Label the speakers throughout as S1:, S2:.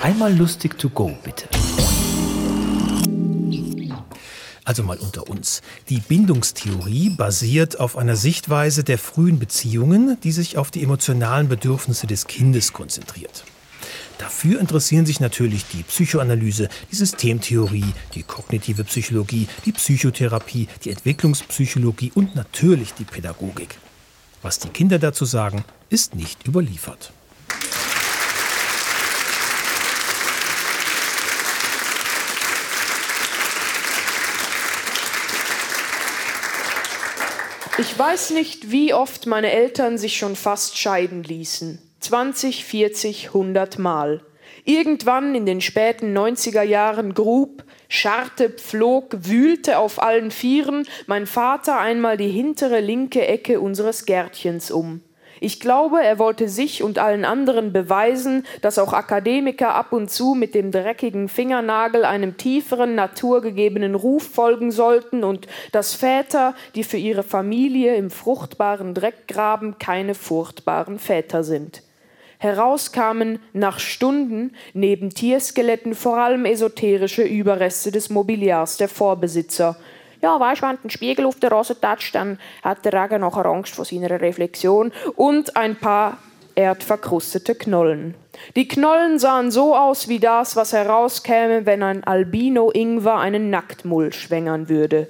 S1: Einmal lustig to go, bitte. Also mal unter uns. Die Bindungstheorie basiert auf einer Sichtweise der frühen Beziehungen, die sich auf die emotionalen Bedürfnisse des Kindes konzentriert. Dafür interessieren sich natürlich die Psychoanalyse, die Systemtheorie, die kognitive Psychologie, die Psychotherapie, die Entwicklungspsychologie und natürlich die Pädagogik. Was die Kinder dazu sagen, ist nicht überliefert.
S2: Ich weiß nicht, wie oft meine Eltern sich schon fast scheiden ließen. 20, 40, 100 Mal. Irgendwann in den späten 90er Jahren grub, scharrte, pflog, wühlte auf allen Vieren mein Vater einmal die hintere linke Ecke unseres Gärtchens um. Ich glaube, er wollte sich und allen anderen beweisen, dass auch Akademiker ab und zu mit dem dreckigen Fingernagel einem tieferen naturgegebenen Ruf folgen sollten und dass Väter, die für ihre Familie im fruchtbaren Dreck graben, keine furchtbaren Väter sind. Heraus kamen nach Stunden neben Tierskeletten vor allem esoterische Überreste des Mobiliars der Vorbesitzer, ja, weißt du, wenn du einen Spiegel auf der Rose tätst, dann hat der Regen nachher Angst vor seiner Reflexion und ein paar erdverkrustete Knollen. Die Knollen sahen so aus wie das, was herauskäme, wenn ein Albino-Ingwer einen Nacktmull schwängern würde.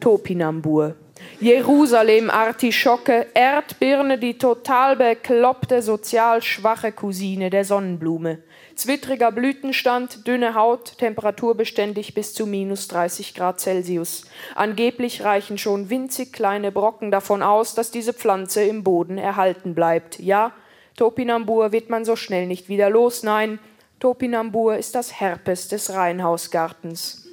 S2: Topinambur. Jerusalem-Artischocke, Erdbirne, die total bekloppte, sozial schwache Cousine der Sonnenblume. Zwittriger Blütenstand, dünne Haut, temperaturbeständig bis zu minus 30 Grad Celsius. Angeblich reichen schon winzig kleine Brocken davon aus, dass diese Pflanze im Boden erhalten bleibt. Ja, Topinambur wird man so schnell nicht wieder los. Nein, Topinambur ist das Herpes des Reihenhausgartens.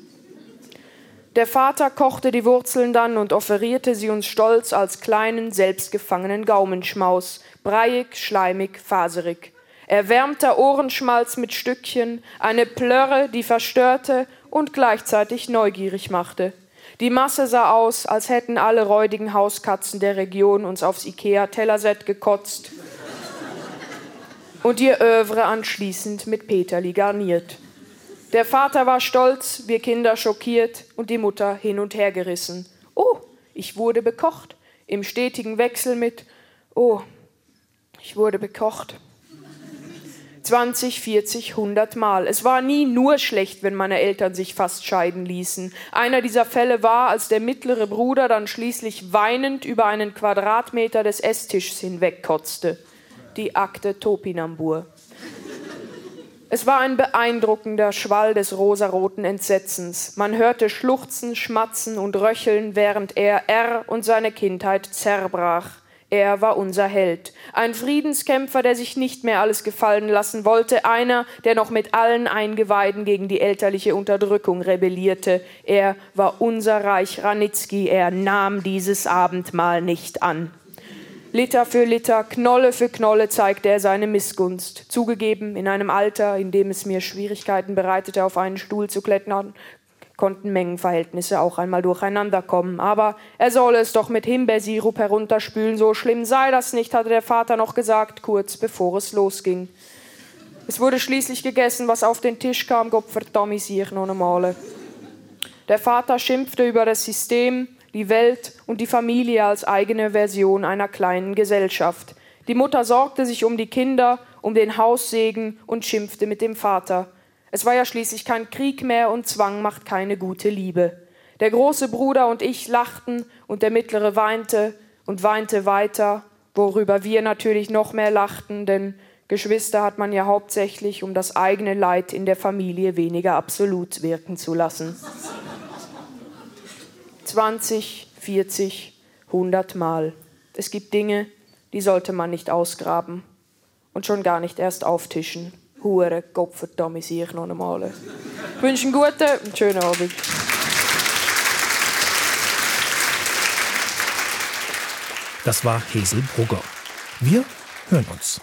S2: Der Vater kochte die Wurzeln dann und offerierte sie uns stolz als kleinen, selbstgefangenen Gaumenschmaus, breiig, schleimig, faserig erwärmter Ohrenschmalz mit Stückchen, eine Plörre, die verstörte und gleichzeitig neugierig machte. Die Masse sah aus, als hätten alle räudigen Hauskatzen der Region uns aufs Ikea-Tellerset gekotzt und ihr Övre anschließend mit Peterli garniert. Der Vater war stolz, wir Kinder schockiert und die Mutter hin und her gerissen. Oh, ich wurde bekocht, im stetigen Wechsel mit Oh, ich wurde bekocht. 20, 40, 100 Mal. Es war nie nur schlecht, wenn meine Eltern sich fast scheiden ließen. Einer dieser Fälle war, als der mittlere Bruder dann schließlich weinend über einen Quadratmeter des Esstischs hinwegkotzte. Die Akte Topinambur. Es war ein beeindruckender Schwall des rosaroten Entsetzens. Man hörte Schluchzen, Schmatzen und Röcheln, während er R und seine Kindheit zerbrach. Er war unser Held, ein Friedenskämpfer, der sich nicht mehr alles gefallen lassen wollte, einer, der noch mit allen Eingeweiden gegen die elterliche Unterdrückung rebellierte. Er war unser Reich Ranitzky, er nahm dieses Abendmahl nicht an. Liter für Liter, Knolle für Knolle zeigte er seine Missgunst. Zugegeben, in einem Alter, in dem es mir Schwierigkeiten bereitete, auf einen Stuhl zu klettern, konnten Mengenverhältnisse auch einmal durcheinander kommen. Aber er solle es doch mit Himbeersirup herunterspülen, so schlimm sei das nicht, hatte der Vater noch gesagt, kurz bevor es losging. Es wurde schließlich gegessen, was auf den Tisch kam, Gott verdammt sich noch einmal. Der Vater schimpfte über das System, die Welt und die Familie als eigene Version einer kleinen Gesellschaft. Die Mutter sorgte sich um die Kinder, um den Haussegen und schimpfte mit dem Vater. Es war ja schließlich kein Krieg mehr und Zwang macht keine gute Liebe. Der große Bruder und ich lachten und der mittlere weinte und weinte weiter, worüber wir natürlich noch mehr lachten, denn Geschwister hat man ja hauptsächlich, um das eigene Leid in der Familie weniger absolut wirken zu lassen. 20, 40, 100 Mal. Es gibt Dinge, die sollte man nicht ausgraben und schon gar nicht erst auftischen. Hure Gottverdammt, sehe ich noch einmal. Ich wünsche einen guten und schönen Abend.
S1: Das war Hesel Brugger. Wir hören uns.